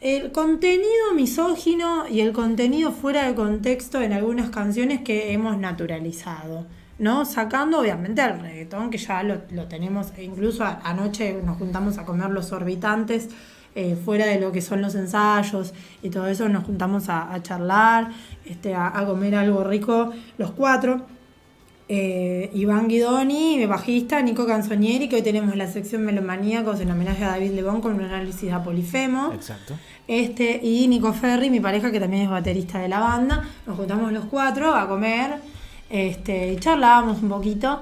el contenido misógino y el contenido fuera de contexto en algunas canciones que hemos naturalizado. ¿no? Sacando obviamente el reggaetón, que ya lo, tenemos, e incluso anoche nos juntamos a comer los orbitantes, eh, fuera de lo que son los ensayos y todo eso, nos juntamos a, charlar, este, a, comer algo rico los cuatro. Eh, Iván Guidoni, bajista, Nico Canzonieri, que hoy tenemos la sección Melomaníacos en homenaje a David Lebón con un análisis de Polifemo. Exacto. Este, y Nico Ferri, mi pareja, que también es baterista de la banda. Nos juntamos los cuatro a comer este, y charlábamos un poquito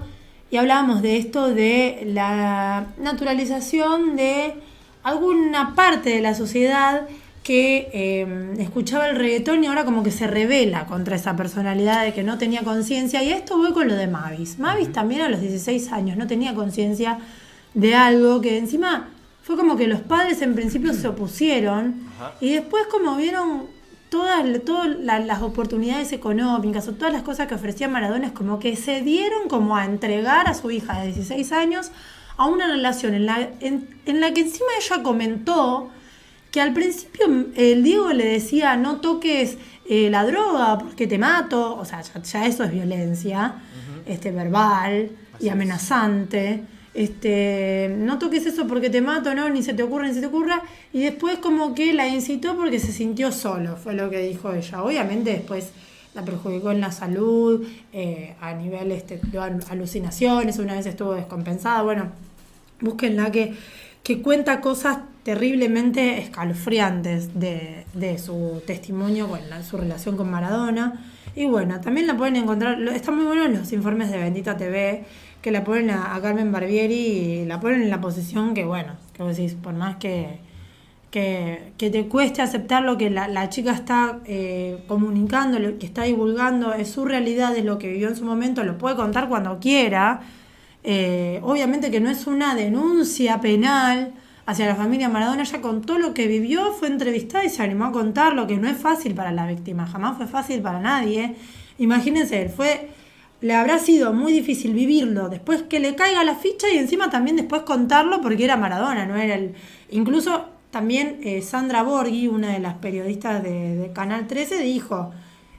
y hablábamos de esto de la naturalización de alguna parte de la sociedad que em, escuchaba el reggaetón y ahora como que se revela contra esa personalidad de que no tenía conciencia. Y esto voy con lo de Mavis. Mavis también a los 16 años no tenía conciencia de algo que encima fue como que los padres en principio se opusieron y después como vieron todas, todas las oportunidades económicas o todas las cosas que ofrecía Maradona es como que se dieron como a entregar a su hija de 16 años a una relación en la, en, la que encima ella comentó que al principio el Diego le decía no toques eh, la droga porque te mato, o sea, ya, eso es violencia este, verbal y amenazante este, no toques eso porque te mato, no, ni se te ocurra, ni se te ocurra. Y después como que la incitó porque se sintió solo, fue lo que dijo ella. Obviamente después la perjudicó en la salud, eh, a nivel este, de alucinaciones, una vez estuvo descompensada. Bueno, búsquenla que, que cuenta cosas terriblemente escalofriantes de, su testimonio con su relación con Maradona. Y bueno, también la pueden encontrar, están muy buenos los informes de Bendita TV que la ponen a, Carmen Barbieri y la ponen en la posición que, bueno, que vos decís, por más que, que, te cueste aceptar lo que la, chica está eh, comunicando, lo que está divulgando, es su realidad, es lo que vivió en su momento, lo puede contar cuando quiera. Eh, obviamente que no es una denuncia penal hacia la familia Maradona, ella contó lo que vivió, fue entrevistada y se animó a contar lo que no es fácil para la víctima, jamás fue fácil para nadie. Imagínense, fue le habrá sido muy difícil vivirlo después que le caiga la ficha y encima también después contarlo porque era Maradona, no era el... Incluso también eh, Sandra Borghi, una de las periodistas de, Canal 13, dijo,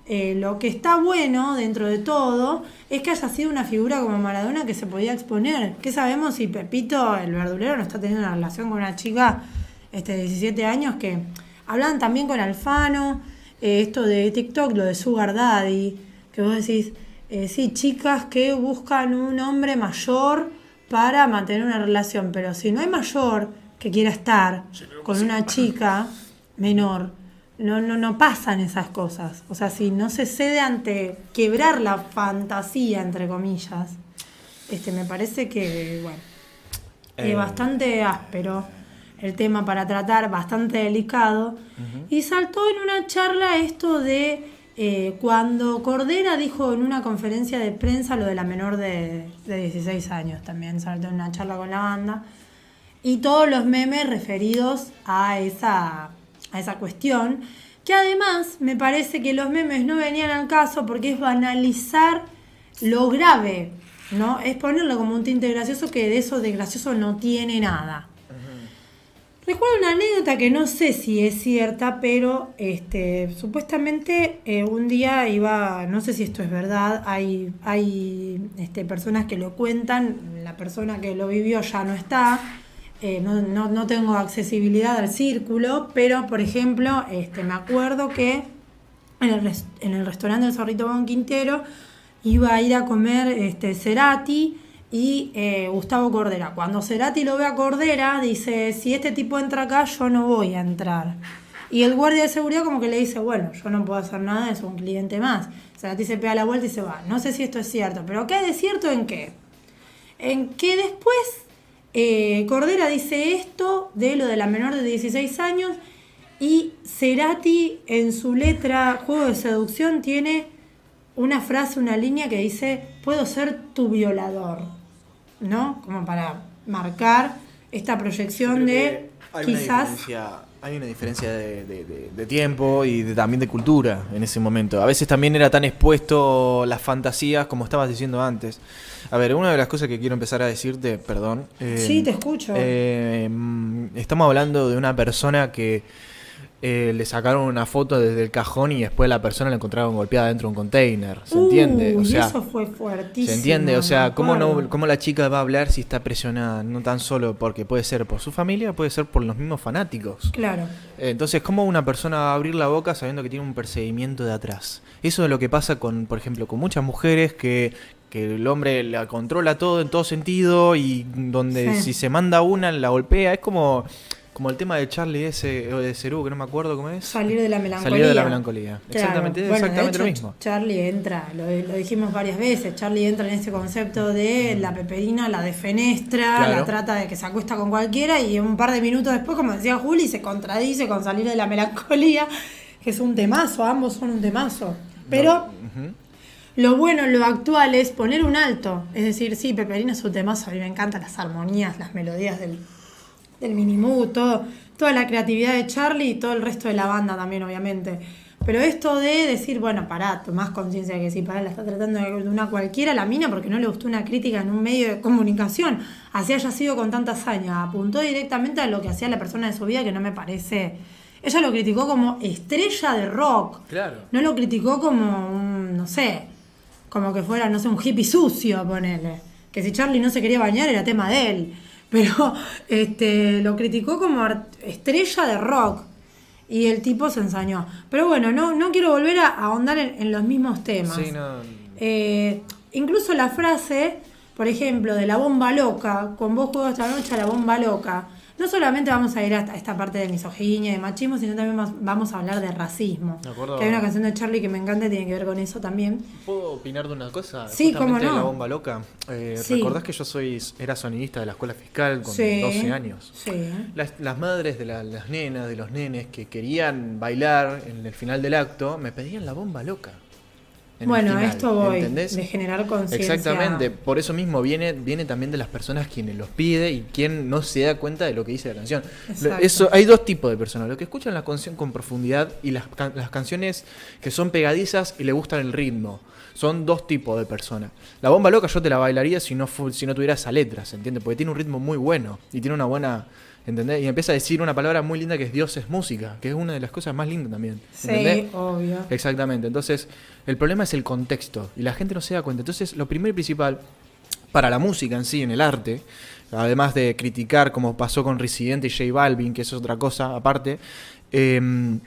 eh, lo que está bueno dentro de todo es que haya sido una figura como Maradona que se podía exponer. ¿Qué sabemos si Pepito, el verdulero, no está teniendo una relación con una chica este, de 17 años que hablan también con Alfano, eh, esto de TikTok, lo de Sugar Daddy, que vos decís eh, sí, chicas que buscan un hombre mayor para mantener una relación, pero si no hay mayor que quiera estar con una chica menor, no, no, no pasan esas cosas. O sea, si no se cede ante quebrar la fantasía, entre comillas, este, me parece que, bueno, es eh. bastante áspero el tema para tratar, bastante delicado. Y saltó en una charla esto de eh, cuando Cordera dijo en una conferencia de prensa lo de la menor de, 16 años, también salió en una charla con la banda, y todos los memes referidos a esa, a esa cuestión, que además me parece que los memes no venían al caso porque es banalizar lo grave, ¿no? Es ponerlo como un tinte gracioso que de eso de gracioso no tiene nada. Recuerdo una anécdota que no sé si es cierta, pero este, supuestamente eh, un día iba, no sé si esto es verdad, hay, hay este, personas que lo cuentan, la persona que lo vivió ya no está, eh, no, tengo accesibilidad al círculo, pero por ejemplo, este, me acuerdo que en el, en el restaurante del Zorrito Bon Quintero iba a ir a comer este, Cerati y eh, Gustavo Cordera. Cuando Cerati lo ve a Cordera, dice, si este tipo entra acá, yo no voy a entrar. Y el guardia de seguridad como que le dice, bueno, yo no puedo hacer nada, es un cliente más. Cerati se pega la vuelta y se va. No sé si esto es cierto, pero ¿qué es cierto en qué? En que después eh, Cordera dice esto de lo de la menor de 16 años y Cerati en su letra Juego de Seducción tiene una frase, una línea que dice, puedo ser tu violador. ¿no? Como para marcar esta proyección de quizás... hay una diferencia de, tiempo y también de cultura en ese momento. A veces también era tan expuesto las fantasías como estabas diciendo antes. A ver, una de las cosas que quiero empezar a decirte, perdón. sí, te escucho. Eh, mm, estamos hablando de una persona que eh, le sacaron una foto desde el cajón y después la persona la encontraron golpeada dentro de un container. ¿Se entiende? O sea, eso fue fuertísimo. ¿Se entiende? O sea, ¿cómo, no, ¿cómo la chica va a hablar si está presionada? No tan solo porque puede ser por su familia, puede ser por los mismos fanáticos. Claro. Entonces, ¿cómo una persona va a abrir la boca sabiendo que tiene un perseguimiento de atrás? Eso es lo que pasa con, por ejemplo, con muchas mujeres que, que el hombre la controla todo en todo sentido y donde Sí. si se manda una la golpea. Es como, como el tema de Charlie ese, o de Cerú, que no me acuerdo cómo es. Salir de la melancolía. Salir de la melancolía. Claro. Exactamente, Bueno, de exactamente lo mismo. Charlie entra, lo, lo dijimos varias veces, Charlie entra en ese concepto de la peperina, la defenestra, Claro. la trata de que se acuesta con cualquiera y un par de minutos después, como decía Juli, se contradice con salir de la melancolía, que es un temazo, ambos son un temazo. Pero lo bueno, lo actual es poner un alto. Es decir, sí, Peperina es un temazo, a mí me encantan las armonías, las melodías del, del Minimood, todo, toda la creatividad de Charlie y todo el resto de la banda también, obviamente. Pero esto de decir, bueno, pará, tomás conciencia de que si pará, la está tratando de de una cualquiera la mina porque no le gustó una crítica en un medio de comunicación, así haya sido con tanta hazaña, apuntó directamente a lo que hacía la persona de su vida que no me parece. Ella lo criticó como estrella de rock. Claro. No lo criticó como un, no sé, como que fuera, no sé, un hippie sucio, ponele. Que si Charlie no se quería bañar era tema de él. Pero este, lo criticó como estrella de rock. Y el tipo se ensañó. Pero bueno, no, no quiero volver a ahondar en, en los mismos temas. Sí, no. Eh, incluso la frase, por ejemplo, de la bomba loca, con vos juego esta noche a la bomba loca, no solamente vamos a ir a esta, parte de misoginia y de machismo, sino también vamos a hablar de racismo. Me acuerdo- Que hay una canción de Charlie que me encanta y tiene que ver con eso también. ¿Puedo opinar de una cosa? Sí, cómo de no. la bomba loca. Eh, Sí. ¿Recordás que yo soy era sonidista de la escuela fiscal con Sí. 12 años? Sí. Las, las madres de la- las nenas, de los nenes que querían bailar en el final del acto, me pedían la bomba loca. En el Bueno, a esto voy, ¿entendés? de generar conciencia. Exactamente, por eso mismo viene, viene también de las personas quienes los pide y quien no se da cuenta de lo que dice la canción. Exacto. Eso, hay dos tipos de personas, los que escuchan la canción con profundidad y las, can- las canciones que son pegadizas y le gustan el ritmo. Son dos tipos de personas. La bomba loca yo te la bailaría si no, si no tuviera esa letra, ¿se entiende? Porque tiene un ritmo muy bueno y tiene una buena... ¿Entendés? Y empieza a decir una palabra muy linda que es Dios es música, que es una de las cosas más lindas también. Sí, ¿entendés? obvio. Exactamente. Entonces, el problema es el contexto y la gente no se da cuenta. Entonces, lo primero y principal para la música en sí, en el arte, además de criticar como pasó con Residente y J Balvin, que eso es otra cosa aparte, eh,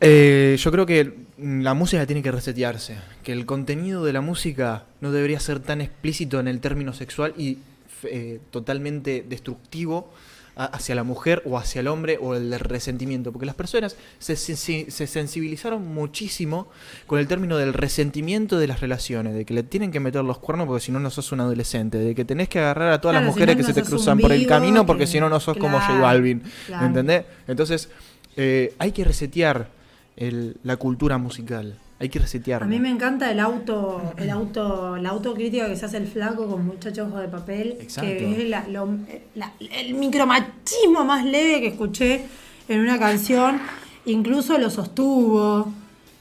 eh, yo creo que la música tiene que resetearse, que el contenido de la música no debería ser tan explícito en el término sexual y eh, totalmente destructivo hacia la mujer o hacia el hombre o el resentimiento, porque las personas se, se- se sensibilizaron muchísimo con el término del resentimiento de las relaciones, de que le tienen que meter los cuernos porque si no no sos un adolescente, de que tenés que agarrar a todas Claro, las si mujeres no, que se te cruzan por el camino porque que- si no no sos como J Balvin, claro. ¿entendés? Entonces eh, hay que resetear el- la cultura musical, hay que resetearla. A mí me encanta el auto, el auto, la autocrítica que se hace el flaco con muchachos de papel, Exacto. que es la- lo- la- el micromachismo más leve que escuché en una canción. Incluso lo sostuvo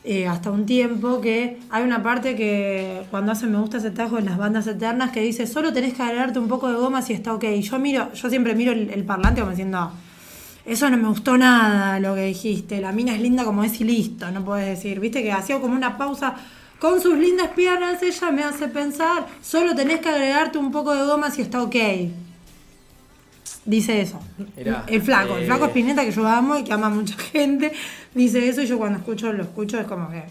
eh, hasta un tiempo que hay una parte que cuando hacen me gusta ese tajo en las bandas eternas que dice solo tenés que agregarte un poco de goma si está ok. Yo miro, yo siempre miro el, el parlante como diciendo eso no me gustó nada lo que dijiste. La mina es linda como es y listo, no puedes decir. Viste que hacía como una pausa. Con sus lindas piernas ella me hace pensar. Solo tenés que agregarte un poco de goma si está ok. Dice eso. Mirá, el flaco, el eh, flaco Spinetta que yo amo y que ama a mucha gente, dice eso y yo cuando escucho lo escucho es como que,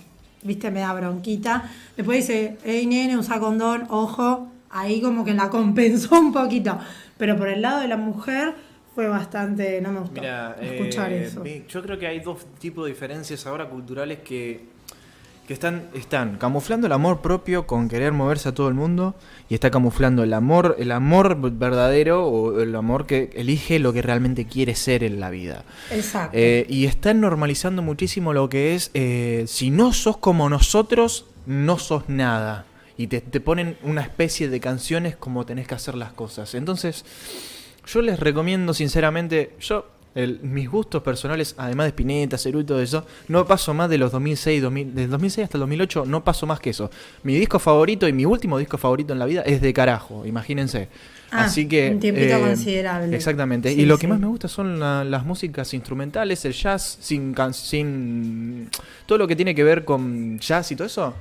viste, me da bronquita. Después dice, hey nene, usa condón, ojo, ahí como que la compensó un poquito. Pero por el lado de la mujer fue bastante, no me gustó Mira, escuchar eh, eso. yo creo que hay dos tipos de diferencias ahora culturales que, que están, están camuflando el amor propio con querer moverse a todo el mundo y está camuflando el amor, el amor verdadero o el amor que elige lo que realmente quiere ser en la vida. Exacto. Eh, y están normalizando muchísimo lo que es, eh, si no sos como nosotros, no sos nada. Y te, te ponen una especie de canciones como tenés que hacer las cosas. Entonces, yo les recomiendo sinceramente, yo El- mis gustos personales, además de Spinetta, Cerú y todo eso, no paso más de los 2006, 2000, del 2006 hasta el 2008, no paso más que eso. Mi disco favorito y mi último disco favorito en la vida es de carajo, imagínense. Ah, Así que... eh, un tiempito considerable. Exactamente. Sí, y lo que más me gusta son la- las músicas instrumentales, el jazz, sin, can- sin... Todo lo que tiene que ver con jazz y todo eso.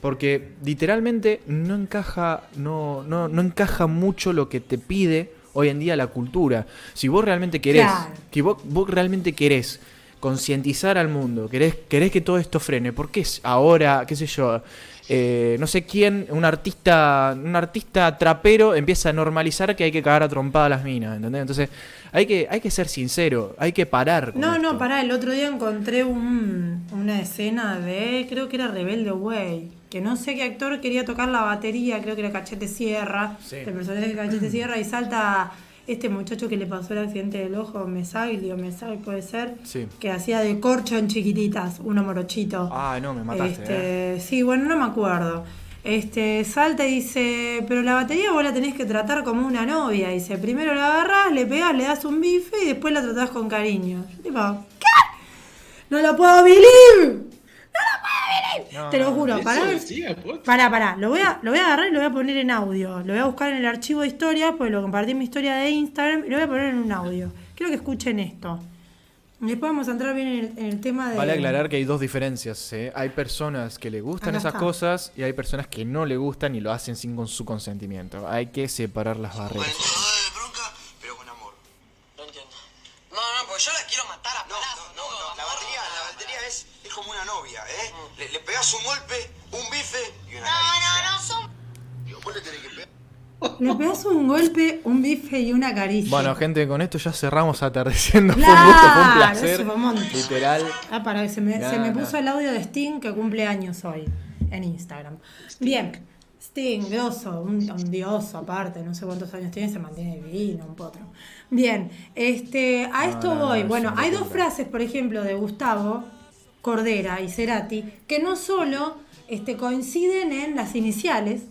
Porque literalmente no encaja, no, no, no encaja mucho lo que te pide hoy en día la cultura. Si vos realmente querés, Claro. que vos, vos realmente querés concientizar al mundo, querés, querés que todo esto frene, ¿por qué es ahora, qué sé yo, eh, no sé quién, un artista, un artista trapero empieza a normalizar que hay que cagar a trompada a las minas, ¿entendés? Entonces, hay que, hay que ser sincero, hay que parar. con No, no, pará, el otro día encontré un- una escena de, creo que era Rebelde Way, que no sé qué actor quería tocar la batería, creo que era Cachete Sierra, Sí. el personaje de Cachete Sierra, y salta este muchacho que le pasó el accidente del ojo, Mesagli o Mesagli puede ser, Sí. que hacía de corcho en chiquititas, uno morochito. Ah, no, me mataste. eh. Este, Sí, bueno, no me acuerdo. Este, salta y dice, pero la batería vos la tenés que tratar como una novia. Dice, primero la agarrás, le pegás, le das un bife y después la tratás con cariño. Yo tipo, ¿qué? No lo puedo believe. No, Te lo no, juro, decía, posta. Pará, pará, lo voy, a, lo voy a agarrar y lo voy a poner en audio. Lo voy a buscar en el archivo de historias, pues lo compartí en mi historia de Instagram y lo voy a poner en un audio. Quiero que escuchen esto. Y Después vamos a entrar bien en el, en el tema de... Vale aclarar que hay dos diferencias. ¿eh? Hay personas que le gustan Acá esas está. cosas y hay personas que no le gustan y lo hacen sin con su consentimiento. Hay que separar las barreras. Le, le pegás un golpe, un bife y una caricia. son... Digo, vos le tenés que pegar. Le pegas un golpe, un bife y una caricia. Bueno, gente, con esto ya cerramos atardeciendo. fue un gusto, fue un Claro, placer. fue. Literal. Ah, para, se me, No, se me no. puso el audio de Sting que cumple años hoy en Instagram. Bien, Sting, grosso, un, un dioso aparte, no sé cuántos años tiene, se mantiene divino, un potro. Bien, este, a esto no, no, voy. Bueno, hay dos frases, por ejemplo, de Gustavo Cordera y Cerati, que no solo este, coinciden en las iniciales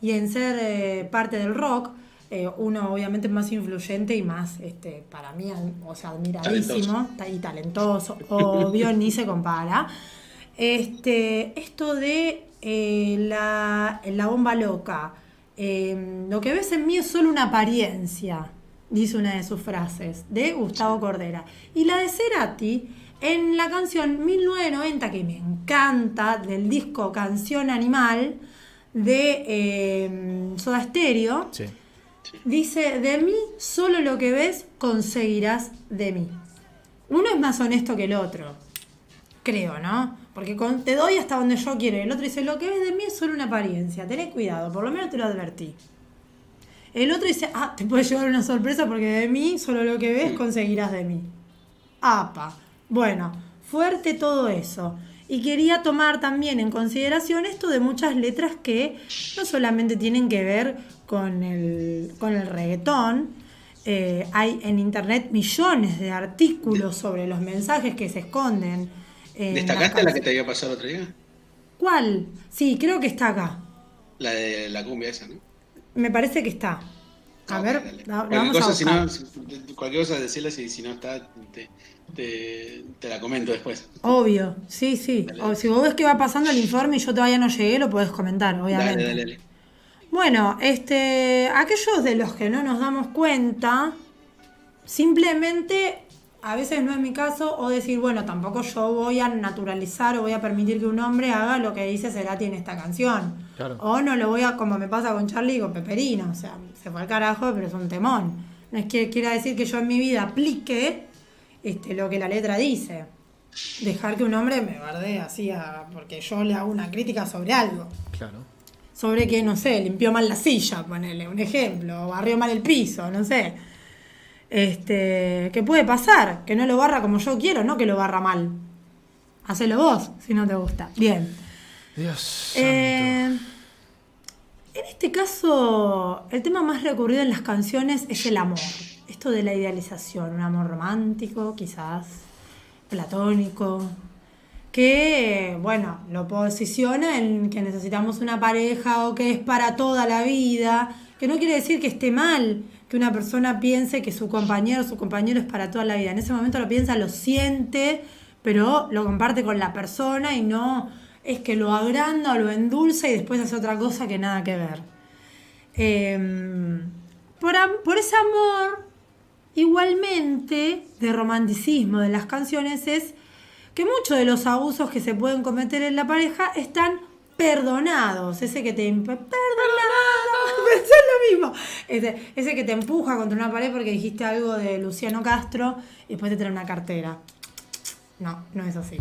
y en ser eh, parte del rock, eh, uno obviamente más influyente y más, este, para mí, o sea, admiradísimo y talentoso, obvio, ni se compara. Este, esto de eh, la, la bomba loca, eh, lo que ves en mí es solo una apariencia, dice una de sus frases, de Gustavo Cordera. Y la de Cerati, en la canción 1990, que me encanta, del disco Canción Animal, de eh, Soda Stereo, Sí. Dice, de mí solo lo que ves conseguirás de mí. Uno es más honesto que el otro, creo, ¿no? Porque con- te doy hasta donde yo quiero. Y el otro dice, lo que ves de mí es solo una apariencia, tenés cuidado, por lo menos te lo advertí. El otro dice, ah, te puede llevar una sorpresa porque de mí solo lo que ves conseguirás de mí. Apa. Bueno, fuerte todo eso. Y quería tomar también en consideración esto de muchas letras que no solamente tienen que ver con el, con el reggaetón, eh, hay en internet millones de artículos sobre los mensajes que se esconden. ¿Destacaste la que te había pasado el otro día? ¿Cuál? Sí, creo que está acá. La de la cumbia esa, ¿no? Me parece que está. A ver, la Cualquier vamos a cosa, si no, cualquier cosa decirle si, si no está, te, te, te la comento después. Obvio, sí, sí. Dale. O si vos ves que va pasando el informe y yo todavía no llegué, lo podés comentar, obviamente. Dale, dale, dale. Bueno, este, aquellos de los que no nos damos cuenta, simplemente, a veces no es mi caso, o decir, bueno, tampoco yo voy a naturalizar o voy a permitir que un hombre haga lo que dice Cerati en esta canción. Claro. O no lo voy a, como me pasa con Charlie y con Peperino, o sea, se fue al carajo, pero es un temón. No es que quiera decir que yo en mi vida aplique este, lo que la letra dice. Dejar que un hombre me bardee así, a- porque yo le hago una crítica sobre algo Claro. sobre que, no sé, limpió mal la silla, ponele un ejemplo, o barrió mal el piso, no sé. Este, que puede pasar, que no lo barra como yo quiero, no que lo barra mal. Hacelo vos, si no te gusta. Bien. Dios. Eh, santo. en este caso, el tema más recurrido en las canciones es el amor. Esto de la idealización, un amor romántico, quizás, platónico, que, bueno, lo posiciona en que necesitamos una pareja o que es para toda la vida, que no quiere decir que esté mal, que una persona piense que su compañero su compañero es para toda la vida. En ese momento lo piensa, lo siente, pero lo comparte con la persona y no es que lo agranda o lo endulza y después hace otra cosa que nada que ver. Em, por, por ese amor, igualmente, de romanticismo de las canciones es que muchos de los abusos que se pueden cometer en la pareja están perdonados. Ese que te... Perdonado. Es lo mismo. Ese, ese que te empuja contra una pared porque dijiste algo de Luciano Castro y después te trae una cartera. No, no es así.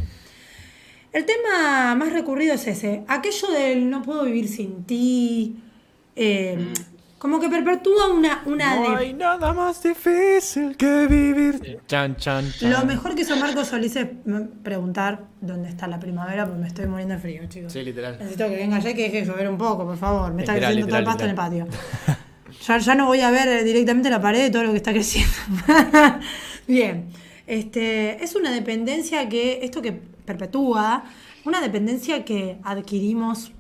El tema más recurrido es ese. Aquello del no puedo vivir sin ti. Eh, como que perpetúa una, una No de- hay nada más difícil que vivir. Chan, chan, chan. Lo mejor que hizo Marco Solís es preguntar dónde está la primavera porque me estoy muriendo de frío, chicos. Sí, literal. Necesito que venga ya y que deje de llover un poco, por favor. Me está Literal, creciendo todo el literal, pasto en el patio. Ya, ya no voy a ver eh, directamente la pared de todo lo que está creciendo. Bien. Este, es una dependencia que, esto que perpetúa, una dependencia que adquirimos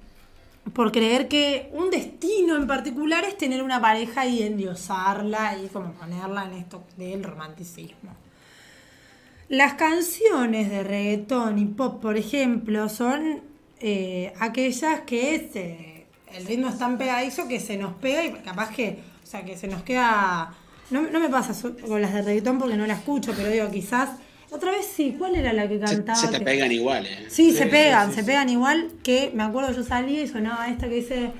por creer que un destino en particular es tener una pareja y endiosarla y como ponerla en esto del romanticismo. Las canciones de reggaetón y pop, por ejemplo, son eh, aquellas que se- el ritmo es tan pegadizo que se nos pega y capaz que, o sea, que se nos queda... No, no me pasa con las de reggaetón porque no la escucho, pero digo, quizás... Otra vez sí, ¿cuál era la que cantaba? se te que- pegan igual, ¿eh? Sí, se Sí, pegan, sí, sí, se sí. pegan igual que me acuerdo yo salí y sonaba esta que dice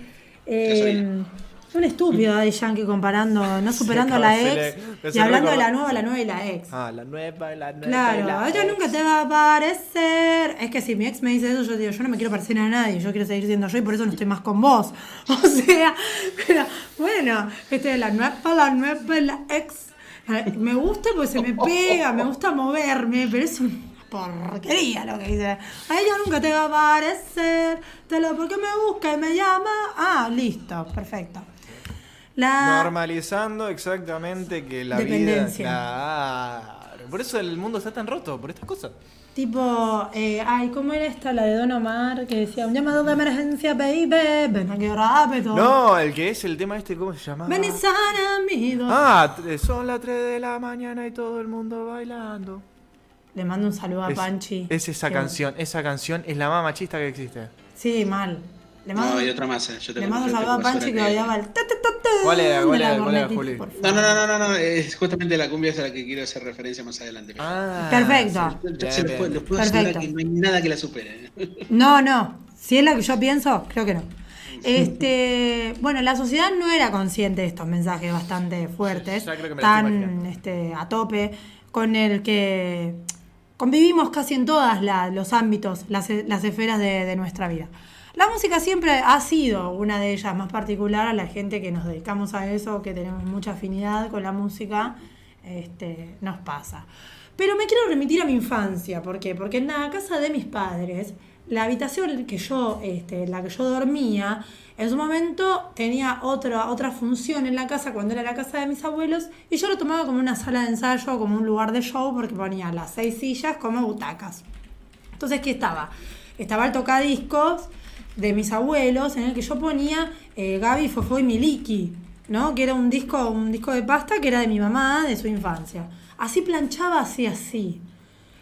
eh, Gasolina. un estúpido Daddy Yankee comparando, no superando a la ex y hablando de la nueva, la nueva y la ex. Ah, la nueva, la nueva. Claro, la ella ex. nunca te va a parecer. Es que si mi ex me dice eso, yo digo, yo no me quiero parecer a nadie, yo quiero seguir siendo yo y por eso no estoy más con vos. O sea, pero bueno, este es la nueva, la nueva, la ex. Me gusta porque se me pega, me gusta moverme, pero es una porquería lo que dice. A ella nunca te va a parecer, te lo porque me busca y me llama. Ah, listo, perfecto. La, Normalizando exactamente que la vida. Claro. Por eso el mundo está tan roto, por estas cosas. Tipo, eh, ay, ¿cómo era esta? La de Don Omar, que decía, un llamado de emergencia, baby, ven aquí rápido. No, el que es el tema este, ¿cómo se llama? Ven dolor. Ah, t- son las 3 de la mañana y todo el mundo bailando. Le mando un saludo a Es, Panchi. es esa Que- canción, esa canción es la más machista que existe. Sí, mal. Le mando, No, hay otra más, ¿eh? Yo le tengo- mando un saludo a Panchi que odiaba el... ¿Cuál era? ¿Cuál era? ¿Cuál era, Juli? No, no, no, no, no, no, es justamente la cumbia es a la que quiero hacer referencia más adelante. Ah, Perfecto. Se los puedo, los puedo asegurar Perfecto. que no hay nada que la supere. ¿eh? No, no. Si es la que yo pienso, creo que no. Este, bueno, la sociedad no era consciente de estos mensajes bastante fuertes, Ya creo que me lo estoy tan este, a tope, con el que convivimos casi en todos los ámbitos, las, las esferas de, de nuestra vida. La música siempre ha sido una de ellas, más particular a la gente que nos dedicamos a eso, que tenemos mucha afinidad con la música, este, nos pasa. Pero me quiero remitir a mi infancia, ¿por qué? Porque en la casa de mis padres, la habitación que yo, este, en la que yo dormía, en su momento tenía otra, otra función en la casa cuando era la casa de mis abuelos, y yo lo tomaba como una sala de ensayo, como un lugar de show, porque ponía las seis sillas como butacas. Entonces, ¿qué estaba? Estaba el tocadiscos de mis abuelos, en el que yo ponía eh, Gaby, Fofó y Miliki, ¿no? Que era un disco, un disco de pasta que era de mi mamá, de su infancia. Así planchaba, así, así.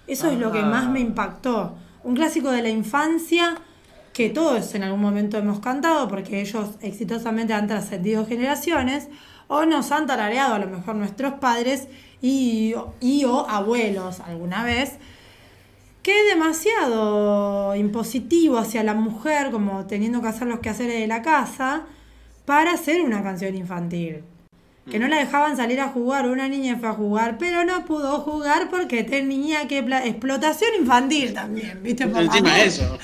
Eso es lo que más me impactó. Un clásico de la infancia que todos en algún momento hemos cantado porque ellos exitosamente han trascendido generaciones o nos han tarareado a lo mejor nuestros padres y, y o abuelos alguna vez que es demasiado impositivo hacia la mujer, como teniendo que hacer los quehaceres de la casa, para hacer una canción infantil. Que no la dejaban salir a jugar, una niña fue a jugar, pero no pudo jugar porque tenía que... Explotación infantil también, ¿viste? Por las Encima dos. eso.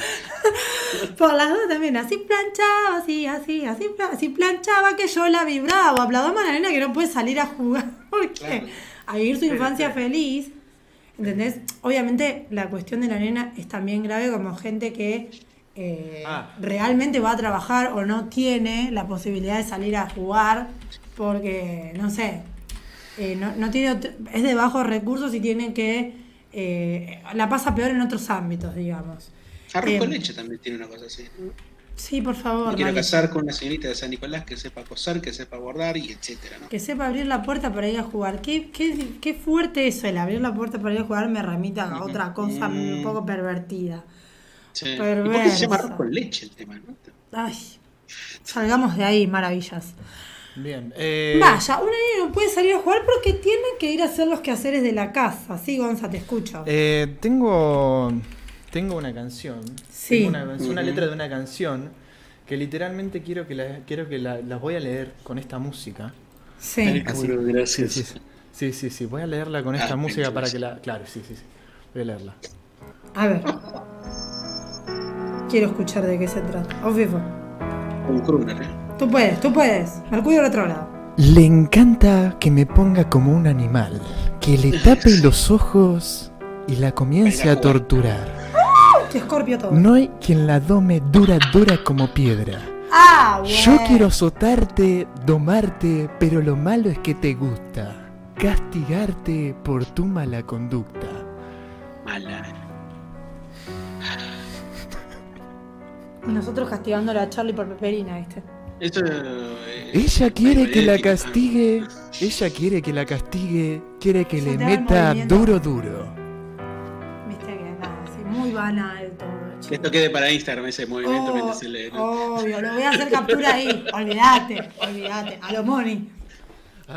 Por las dos también, así planchaba, así, así, así, así planchaba que yo la vibraba. Aplaudamos a la nena que no puede salir a jugar. ¿Por qué? Claro. A vivir su infancia feliz. ¿Entendés? Obviamente la cuestión de la nena es también grave como gente que eh, Ah. realmente va a trabajar o no tiene la posibilidad de salir a jugar porque, no sé, eh, no, no tiene es de bajos recursos y tiene que... eh, la pasa peor en otros ámbitos, digamos. Arroz Eh, con leche también tiene una cosa así. Sí, por favor. Me quiero Mari. casar con una señorita de San Nicolás que sepa coser, que sepa bordar y etcétera, ¿no? Que sepa abrir la puerta para ir a jugar. Qué, qué, qué fuerte eso, el abrir la puerta para ir a jugar me remita a otra cosa un poco pervertida. Sí. ¿Y por qué se llama arroz con leche el tema, no? Ay, salgamos de ahí, maravillas. Bien. eh, Vaya, una niña no puede salir a jugar porque tiene que ir a hacer los quehaceres de la casa. Sí, Gonza, te escucho. eh, tengo, tengo una canción. Sí. Tengo una, letra de una canción que literalmente quiero que la, quiero que la, las voy a leer con esta música. Sí. Ay, Así. Gracias. Sí, sí, sí, sí, sí, Voy a leerla con esta Ah, música pensé para que la. Claro, sí, sí, sí. Voy a leerla. A ver. Quiero escuchar de qué se trata. O vivo. ¿eh? Tú puedes, tú puedes. Mercurio retrógrado. Le encanta que me ponga como un animal, que le tape los ojos y la comience a torturar. Que escorpio todo. No hay quien la dome dura, dura como piedra. Ah, bueno. Yo quiero azotarte, domarte, pero lo malo es que te gusta. Castigarte por tu mala conducta. Mala. Nosotros castigando a Charlie por Peperina, ¿viste? Esto, eh, Ella quiere que la castigue, ella quiere que la castigue, quiere que Se le meta duro, duro. Que esto quede para Instagram, ese movimiento Oh, mientras se lee. ¿no? Obvio, lo voy a hacer captura ahí. Olvídate, olvídate. A lo Moni.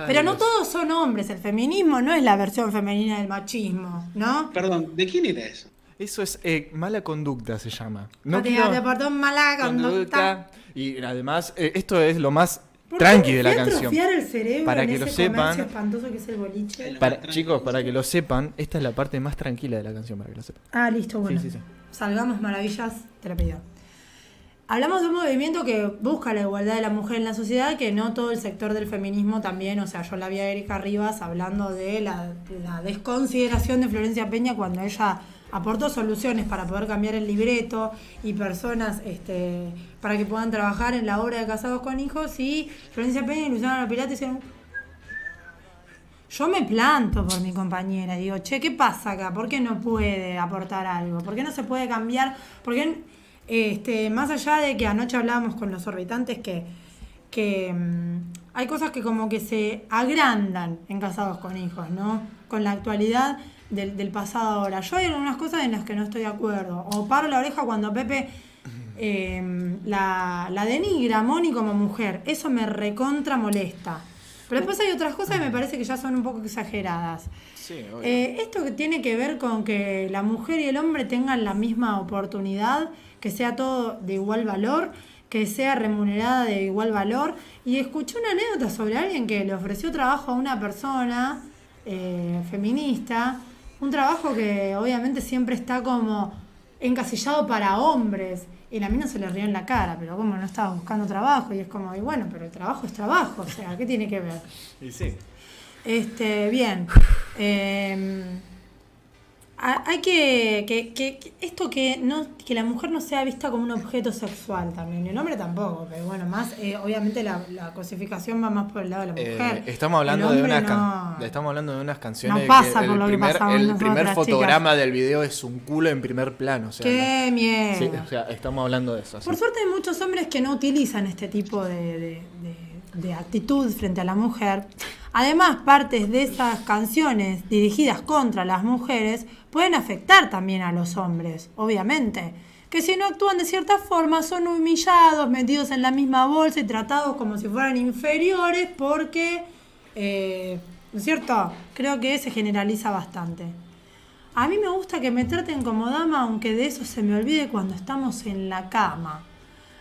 Pero no todos son hombres. El feminismo no es la versión femenina del machismo, ¿no? Perdón, ¿de quién era eso? Eso es eh, mala conducta, se llama. No te quiero- te portó mala conducta. Y además, eh, esto es lo más ¿Por qué tranqui de la canción. atrofiar el cerebro Para en que ese lo sepan. espantoso que es el boliche? Para, chicos, para que lo sepan, esta es la parte más tranquila de la canción, para que lo sepan. Ah, listo, bueno. Sí, sí, sí. Salgamos maravillas, te lo pido. Hablamos de un movimiento que busca la igualdad de la mujer en la sociedad, que no todo el sector del feminismo también, o sea, yo la vi a Erika Rivas hablando de la, de la desconsideración de Florencia Peña cuando ella aportó soluciones para poder cambiar el libreto y personas este, para que puedan trabajar en la obra de Casados con Hijos y Florencia Peña y Luciana Pirata hicieron yo me planto por mi compañera, digo, che, ¿qué pasa acá? ¿Por qué no puede aportar algo? ¿Por qué no se puede cambiar? ¿Por qué, este, más allá de que anoche hablábamos con los orbitantes que, que mm, hay cosas que como que se agrandan en casados con hijos, ¿no? Con la actualidad del, del pasado ahora. Yo hay algunas cosas en las que no estoy de acuerdo. O paro la oreja cuando Pepe eh, la, la denigra Moni como mujer. Eso me recontra molesta. Pero después hay otras cosas que me parece que ya son un poco exageradas. Sí, Eh, esto que tiene que ver con que la mujer y el hombre tengan la misma oportunidad, que sea todo de igual valor, que sea remunerada de igual valor. Y escuché una anécdota sobre alguien que le ofreció trabajo a una persona eh, feminista, un trabajo que obviamente siempre está como encasillado para hombres. Y la mina se le rió en la cara, pero como no estaba buscando trabajo, y es como, y bueno, pero el trabajo es trabajo, o sea, ¿qué tiene que ver? Y sí. Este, bien. Eh, ha- hay que, que, que- que esto que no que la mujer no sea vista como un objeto sexual también, el hombre tampoco, pero bueno, más eh, obviamente la, la cosificación va más por el lado de la Eh, mujer. estamos hablando de unas no. estamos hablando de unas canciones No pasa que por el lo que primer, pasamos el primer chicas. fotograma del video es un culo en primer plano, o sea, Qué no- miedo. sí, o sea, estamos hablando de eso. sí. Por suerte hay muchos hombres que no utilizan este tipo de, de- de- de actitud frente a la mujer. Además, partes de esas canciones dirigidas contra las mujeres pueden afectar también a los hombres, obviamente. Que si no actúan de cierta forma son humillados, metidos en la misma bolsa y tratados como si fueran inferiores porque, eh, ¿no es cierto? Creo que se generaliza bastante. A mí me gusta que me traten como dama, aunque de eso se me olvide cuando estamos en la cama.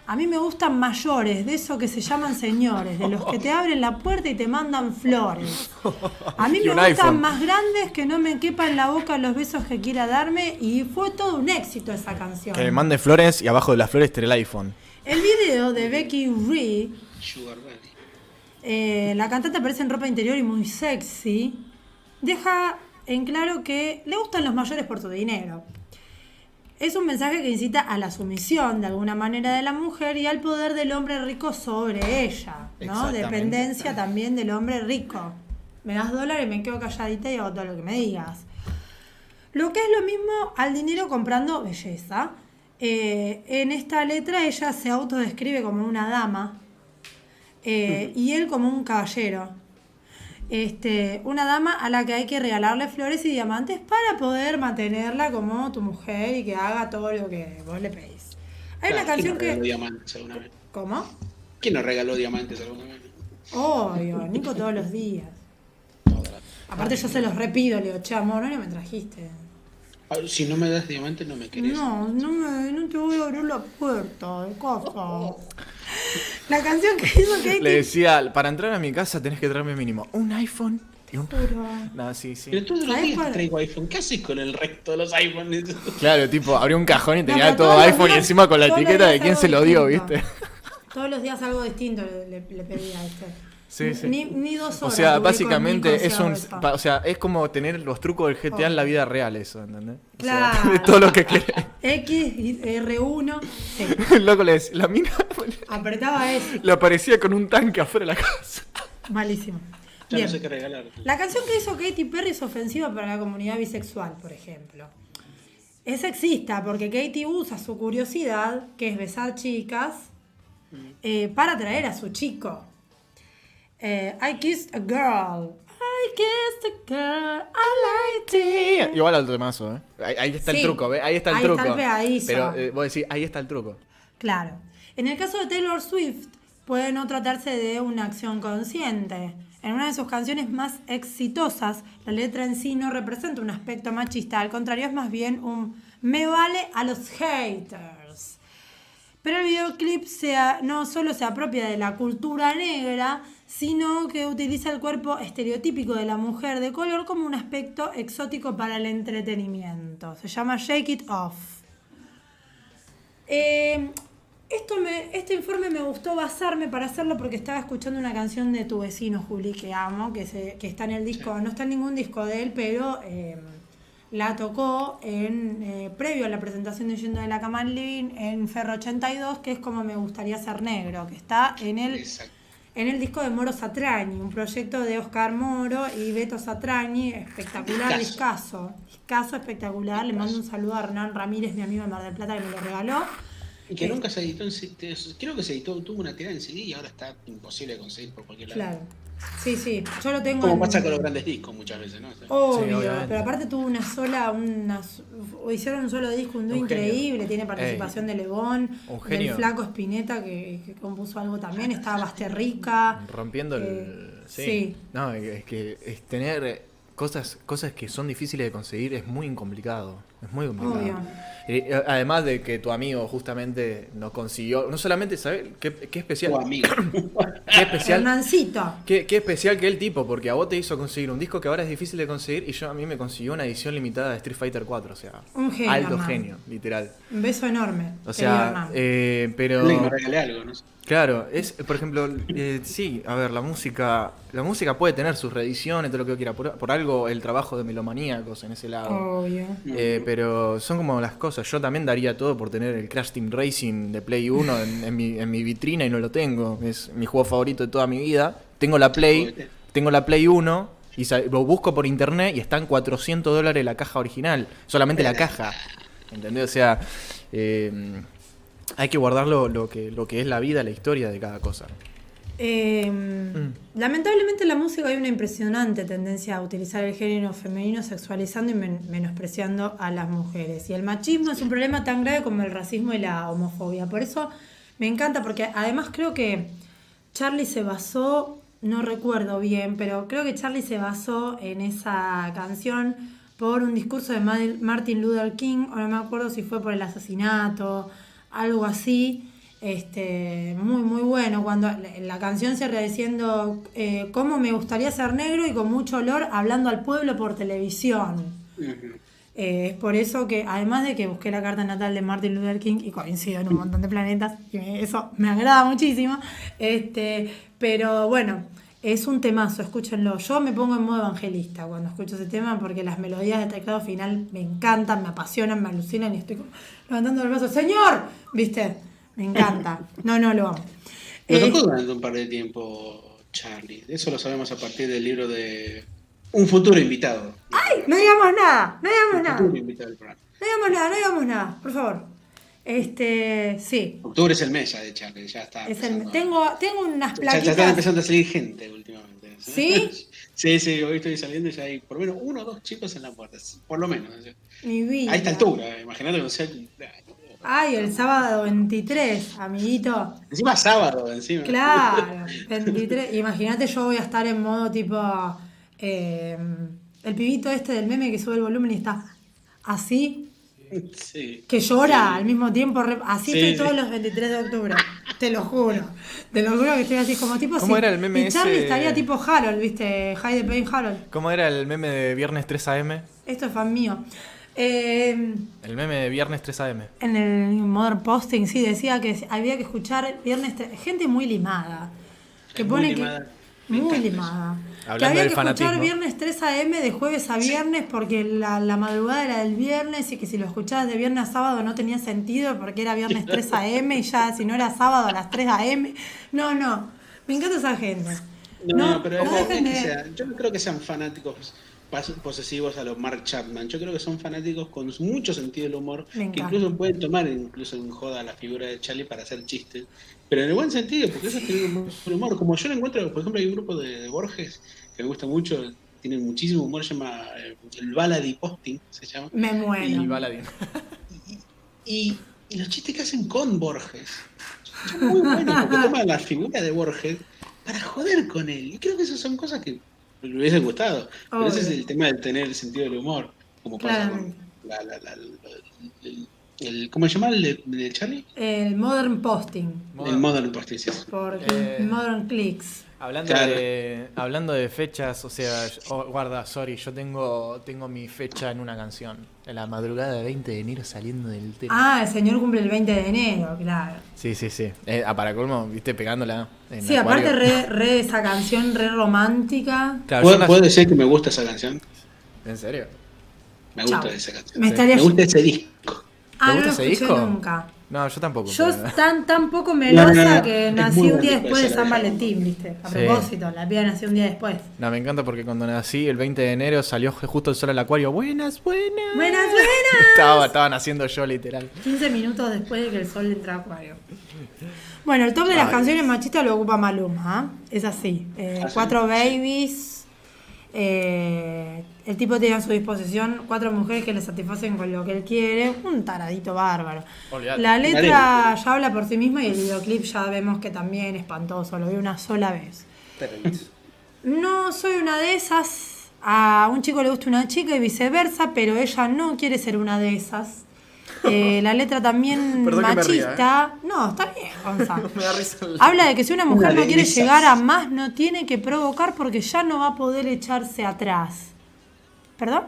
A mí me gustan mayores, de eso que se llaman señores, de los que te abren la puerta y te mandan flores. A mí me gustan iPhone. más grandes que no me quepa en la boca los besos que quiera darme y fue todo un éxito esa canción. Que me mande flores y abajo de las flores esté el iPhone. El video de Becky Ree eh, la cantante aparece en ropa interior y muy sexy, deja en claro que le gustan los mayores por su dinero. Es un mensaje que incita a la sumisión de alguna manera de la mujer y al poder del hombre rico sobre ella, ¿no? Dependencia también del hombre rico. Me das dólares y me quedo calladita y hago todo lo que me digas. Lo que es lo mismo al dinero comprando belleza. eh, en esta letra ella se autodescribe como una dama eh, y él como un caballero. Este, una dama a la que hay que regalarle flores y diamantes para poder mantenerla como tu mujer y que haga todo lo que vos le pedís. Hay una Claro, ¿quién canción no regaló que... diamantes alguna vez? ¿Cómo? ¿Quién nos regaló diamantes alguna vez? Obvio, Nico todos los días. Aparte yo se los repido, le digo, che amor, no me trajiste. Ah, Si no me das diamantes, no me querés. No, no, me, no te voy a abrir la puerta de casa. La canción que hizo Katy Le decía, para entrar a mi casa tenés que traerme mínimo un iPhone y un... Pero- No, sí, sí. Pero traigo iPhone. ¿Qué haces con el resto de los iPhones? Claro, tipo, abrió un cajón y tenía todo iPhone y encima con la etiqueta de quién se lo dio. ¿viste? Todos los días algo distinto le, le- le pedía a este. Sí, sí. Ni, ni dos O horas. sea, tuve con básicamente es un, pa- o sea, es como tener los trucos del GTA en la vida real eso, ¿entendés? O sea, Claro. de todo lo que querés. X, y R1. Sí. El loco le decía, la mina Apretaba eso. le aparecía con un tanque afuera de la casa. Malísimo. Ya Bien. no sé qué regalar. La canción que hizo Katy Perry es ofensiva para la comunidad bisexual, por ejemplo. Es sexista porque Katy usa su curiosidad, que es besar chicas, eh, para atraer a su chico. Eh, I kissed a girl. I kissed a girl. I liked it. Igual al temazo, ¿eh? Ahí, ahí está Sí. el truco, ¿ves? Ahí está el Ahí está truco. el pegadizo. Pero eh, vos decís, ahí está el truco. Claro. En el caso de Taylor Swift, puede no tratarse de una acción consciente. En una de sus canciones más exitosas, la letra en sí no representa un aspecto machista, al contrario, es más bien un me vale a los haters. Pero el videoclip sea, no solo se apropia de la cultura negra, sino que utiliza el cuerpo estereotípico de la mujer de color como un aspecto exótico para el entretenimiento. Se llama Shake It Off. Eh, esto me, este informe me gustó basarme para hacerlo porque estaba escuchando una canción de tu vecino Juli que amo, que, se, que está en el disco, no está en ningún disco de él, pero eh, la tocó en eh, previo a la presentación de Yendo de la Cama al Living en Ferro 82, que es como me gustaría ser negro, que está en el. En el disco de Moro Satrañi, un proyecto de Oscar Moro y Beto Satrañi, espectacular, discazo, discazo espectacular, le mando un saludo a Hernán Ramírez, mi amigo de Mar del Plata, que me lo regaló. Y que nunca se editó en CD. Creo que se editó, tuvo una tirada en CD y ahora está imposible de conseguir por cualquier lado. Claro, sí, sí, yo lo tengo Como en- pasa con los grandes discos muchas veces, ¿no? Sí, Obvio, obviamente. pero aparte tuvo una sola, una, o hicieron un solo disco, un dúo increíble, tiene participación de Lebón, Un del. Flaco Spinetta que, que compuso algo también, estaba Basterrica. Rompiendo el. Sí. sí. No, es que es tener cosas, cosas que son difíciles de conseguir es muy complicado. Es muy complicado. Obvio. Eh, además de que tu amigo justamente nos consiguió. No solamente, ¿sabes? Qué, qué especial. Tu amigo. Qué especial. Hernancito. Qué, qué especial que el tipo, porque a vos te hizo conseguir un disco que ahora es difícil de conseguir y yo a mí me consiguió una edición limitada de Street Fighter 4, o sea, Un genio, alto genio, literal. Un beso enorme. O sea, eh, pero Le regalé algo, ¿no? Claro, es por ejemplo, eh, sí, a ver, la música, la música puede tener sus reediciones, todo lo que quiera, por, por algo el trabajo de melomaníacos en ese lado. Obvio. Eh, pero son como las cosas. Yo también daría todo por tener el Crash Team Racing de Play 1 en, en mi, en mi vitrina y no lo tengo. Es mi juego favorito de toda mi vida. Tengo la Play, tengo la Play 1 y lo busco por internet y están 400 dólares la caja original. Solamente la caja. ¿Entendés? O sea, eh, hay que guardar lo, lo que, lo que es la vida, la historia de cada cosa. Eh, Mm. Lamentablemente en la música hay una impresionante tendencia a utilizar el género femenino sexualizando y men- menospreciando a las mujeres. Y el machismo es un problema tan grave como el racismo y la homofobia. Por eso me encanta, porque además creo que Charlie se basó, no recuerdo bien, pero creo que Charlie se basó en esa canción por un discurso de Ma- Martin Luther King, o no me acuerdo si fue por el asesinato, algo así. Este, muy, muy bueno. Cuando la, canción cierra diciendo eh, cómo me gustaría ser negro y con mucho olor hablando al pueblo por televisión. Eh, es por eso que, además de que busqué la carta natal de Martin Luther King y coincido en un montón de planetas, y eso me agrada muchísimo. Este, pero bueno, es un temazo, escúchenlo. Yo me pongo en modo evangelista cuando escucho ese tema porque las melodías de teclado final me encantan, me apasionan, me alucinan y estoy como levantando el brazo. ¡Señor! ¿Viste? Me encanta. No, no, lo amo. Nos Eh, tocó durante un par de tiempo, Charlie. Eso lo sabemos a partir del libro de Un futuro invitado. ¡Ay! No digamos nada, no digamos Un nada. futuro invitado del programa. No digamos nada, no digamos nada, por favor. Este, sí. Octubre es el mes ya de Charlie, ya está. Es el, tengo, tengo unas ya, ya están plaquitas. empezando a salir gente últimamente. ¿Sí? Sí, sí, hoy estoy saliendo y ya hay por lo menos uno o dos chicos en la puerta. Por lo menos. Mi vida. A esta altura, imagínate no sé. Ay, el sábado 23, amiguito. Encima sábado, encima. Claro, 23. Imagínate, yo voy a estar en modo tipo. eh, el pibito este del meme que sube el volumen y está así, Sí. que llora al mismo tiempo. Así Sí, estoy sí. todos los 23 de octubre. Te lo juro. Te lo juro que estoy así como tipo. ¿Cómo era el meme Y Charlie ese? estaría tipo Harold, ¿viste? The Pain Harold. ¿Cómo era el meme de viernes 3 AM? Esto es fan mío. Eh, El meme de viernes 3 AM. En el Modern Posting, sí, decía que había que escuchar viernes. tre- Gente muy limada. Que Es pone muy que. limada. Me Muy limada. que Hablando había del que fanatismo. escuchar viernes 3 a.m. de jueves a viernes porque la, la madrugada era del viernes y que si lo escuchabas de viernes a sábado no tenía sentido porque era viernes 3 a.m. y ya si no era sábado a las 3 a.m. No, no. Me encanta esa gente. No, no, pero no dejen es que de- sea- yo no creo que sean fanáticos posesivos a los Mark Chapman. Yo creo que son fanáticos con mucho sentido del humor, que incluso pueden tomar incluso en joda la figura de Charlie para hacer chistes. Pero en el buen sentido, porque eso tiene un buen humor. Como yo lo encuentro, por ejemplo, hay un grupo de, de Borges que me gusta mucho, tienen muchísimo humor, se llama eh, el Baladi Posting, se llama. Me muero. Y Baladín. Y, y los chistes que hacen con Borges son muy buenos, porque toman la figura de Borges para joder con él. Y creo que esas son cosas que me hubiesen gustado. Pero ese es el tema de tener el sentido del humor, como pasa con la, la- la- la- el, el- ¿Cómo se llama el de, de Charlie? El Modern Posting. El Modern Posting, sí. Por Eh, Modern Clicks. Hablando, Claro. de, hablando de fechas, o sea, yo- oh, guarda, sorry, yo tengo, tengo mi fecha en una canción. En la madrugada de 20 de enero saliendo del tema. Ah, el señor cumple el 20 de enero, claro. Sí, sí, sí. Eh, ah, para colmo, viste, pegándola. En Sí, aparte re, re esa canción re romántica. Claro, ¿Puedo, puedo decir que me gusta esa canción? ¿En serio? Me gusta Chao. esa canción. Me estaría- Me gusta ese disco. Ah, no gusta lo ese escuché disco? nunca. No, yo tampoco. Yo pero- tan, tan poco No, melosa no, no, que es nací un día después de San. Valentín, ¿viste? A Sí. propósito, la piba nació un día después. No, me encanta porque cuando nací, el 20 de enero, salió justo el sol al acuario. Buenas, buenas. Buenas, buenas. Estaba, estaba naciendo yo, literal. 15 minutos después de que el sol entra a Acuario. Bueno, el top de las Ay. canciones machistas lo ocupa Maluma, ¿ah? Es así. Eh, cuatro babies. Eh, el tipo tiene a su disposición cuatro mujeres que le satisfacen con lo que él quiere. Un taradito bárbaro. Olvidate. La letra ya habla por sí misma y el videoclip ya vemos que también es espantoso. Lo vi una sola vez. No soy una de esas. A un chico le gusta una chica y viceversa, pero ella no quiere ser una de esas. Eh, la letra también Perdón ría, machista. No, está bien, Gonzalo. Habla de que si una mujer Una no quiere llegar a más, no tiene que provocar porque ya no va a poder echarse atrás. ¿Perdón?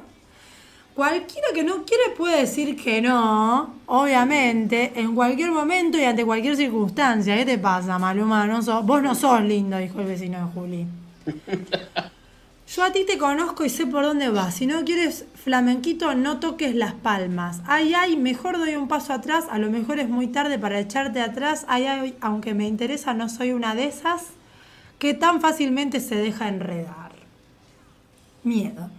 Cualquiera que no quiere puede decir que no, obviamente, en cualquier momento y ante cualquier circunstancia. ¿Qué te pasa, Maluma? No sos- vos no sos lindo, dijo el vecino de Juli. Yo a ti te conozco y sé por dónde vas. Si no quieres flamenquito, no toques las palmas. Ay, ay, mejor doy un paso atrás. A lo mejor es muy tarde para echarte atrás. Ay, ay, aunque me interesa, no soy una de esas que tan fácilmente se deja enredar. Miedo.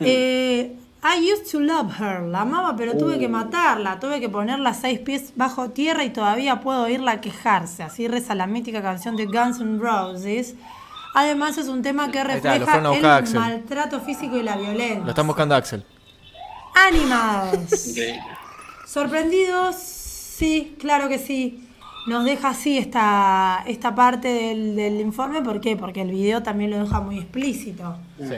Eh, I used to love her. La amaba, pero tuve que matarla. Tuve que ponerla seis pies bajo tierra y todavía puedo oírla quejarse. Así reza la mítica canción de Guns N' Roses. Además, es un tema que está, refleja el Axel. maltrato físico y la violencia. Lo están buscando a Axel. Increíble. Sorprendidos, sí, claro que sí. Nos deja así esta, esta parte del, del informe. ¿Por qué? Porque el video también lo deja muy explícito. Sí.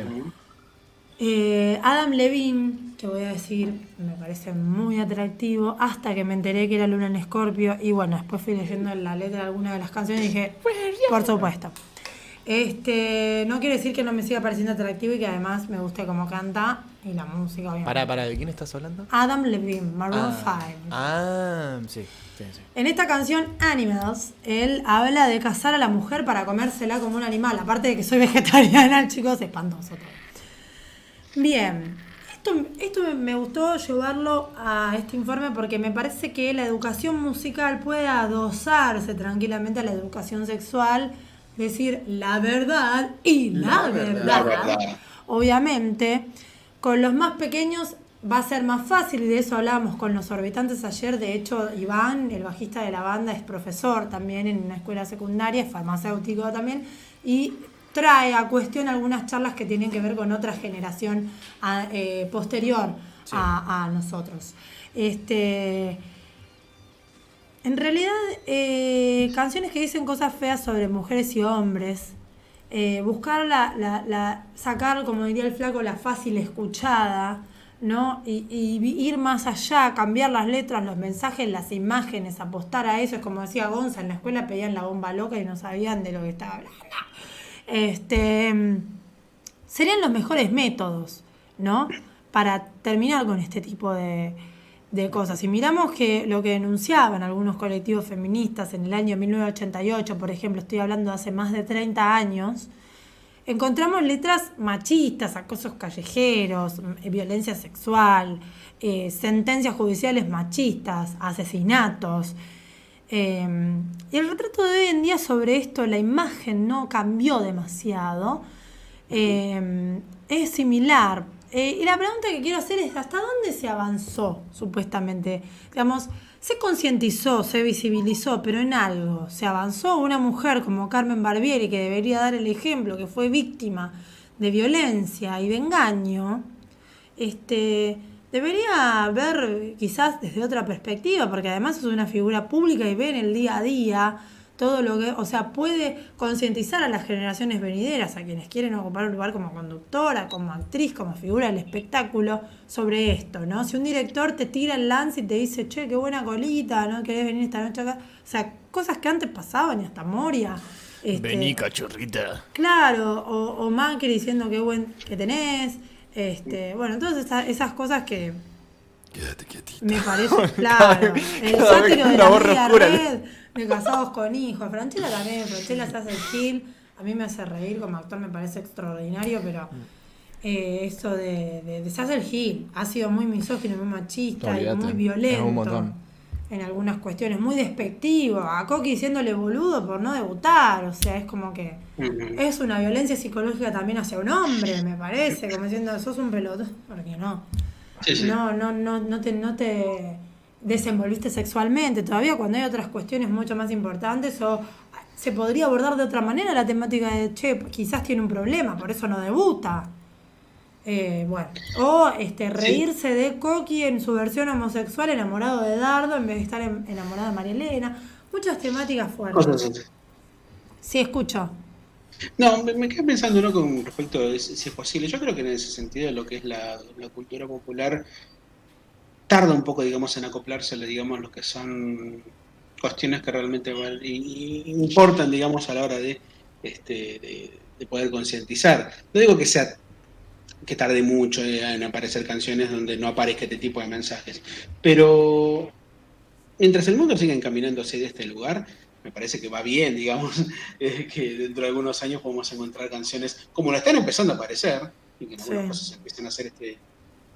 Eh, Adam Levine, que voy a decir, me parece muy atractivo, hasta que me enteré que era Luna en Escorpio. Y bueno, después fui leyendo la letra de alguna de las canciones y dije, por supuesto. Este, no quiere decir que no me siga pareciendo atractivo y que además me guste cómo canta y la música, obviamente. Pará, pará, ¿de quién estás hablando? Adam Levine, Maroon 5. Ah, ah, sí, sí, sí. En esta canción Animals, él habla de cazar a la mujer para comérsela como un animal. Aparte de que soy vegetariana, chicos, espantoso todo. Bien, esto, esto me gustó llevarlo a este informe porque me parece que la educación musical puede adosarse tranquilamente a la educación sexual, decir la verdad y la, verdad. La verdad. Obviamente, con los más pequeños va a ser más fácil, y de eso hablábamos con los orbitantes ayer. De hecho, Iván, el bajista de la banda, es profesor también en una escuela secundaria, es farmacéutico también, y trae a cuestión algunas charlas que tienen que ver con otra generación a- eh, posterior a, a nosotros. Este. En realidad, eh, canciones que dicen cosas feas sobre mujeres y hombres, eh, buscar la, sacar, como diría el flaco, la fácil escuchada, ¿no? Y, ir más allá, cambiar las letras, los mensajes, las imágenes, apostar a eso. Es como decía Gonza, en la escuela pedían la bomba loca y no sabían de lo que estaba hablando. Este, serían los mejores métodos, ¿no? Para terminar con este tipo de, de cosas. Si miramos que lo que denunciaban algunos colectivos feministas en el año 1988, por ejemplo, estoy hablando de hace más de 30 años, encontramos letras machistas, acosos callejeros, m- violencia sexual, eh, sentencias judiciales machistas, asesinatos. Eh, y el retrato de hoy en día sobre esto, la imagen no cambió demasiado. Eh, es similar. Eh, y la pregunta que quiero hacer es, ¿hasta dónde se avanzó, supuestamente? Digamos, se concientizó, se visibilizó, pero en algo. Se avanzó una mujer como Carmen Barbieri, que debería dar el ejemplo, que fue víctima de violencia y de engaño, este, debería ver quizás desde otra perspectiva, porque además es una figura pública y ve en el día a día todo lo que, o sea, puede concientizar a las generaciones venideras, a quienes quieren ocupar un lugar como conductora, como actriz, como figura del espectáculo, sobre esto, ¿no? Si un director te tira el lance y te dice, che, qué buena colita, ¿no? ¿Querés venir esta noche acá? O sea, cosas que antes pasaban y hasta Moria. este, cachorrita. Claro, o, o Macri diciendo qué buen que tenés. Este, bueno, todas esa- esas cosas que Quédate quietita. me parece, claro, el sátiro de la media red, de casados con hijos. Franchella también, Franchella se hace el gil, a mí me hace reír como actor, me parece extraordinario, pero eh, eso de, de, de se hace el gil, ha sido muy misógino, muy machista Olvídate, y muy es un violento montón. en algunas cuestiones, muy despectivo, a Coqui diciéndole boludo por no debutar, o sea, es como que es una violencia psicológica también hacia un hombre, me parece, como diciendo, sos un pelotudo, porque no. Sí, sí. No, no, no, no te, no te desenvolviste sexualmente. Todavía cuando hay otras cuestiones mucho más importantes o se podría abordar de otra manera la temática de, che, quizás tiene un problema, por eso no debuta. Eh, bueno, o este reírse de Coqui en su versión homosexual enamorado de Dardo en vez de estar en- enamorado de María Elena. Muchas temáticas fuertes. Sí, escucho. No, me, me quedé pensando ¿no? con respecto a si si es posible. Yo creo que en ese sentido lo que es la, la cultura popular tarda un poco, digamos, en acoplarse, digamos, lo que son cuestiones que realmente importan, digamos, a la hora de, este, de, de poder concientizar. No digo que sea que tarde mucho en aparecer canciones donde no aparezca este tipo de mensajes, pero mientras el mundo siga encaminándose de este lugar, me parece que va bien, digamos, eh, que dentro de algunos años podemos encontrar canciones como la están empezando a aparecer, y que en algunas Sí. cosas empiecen a ser este,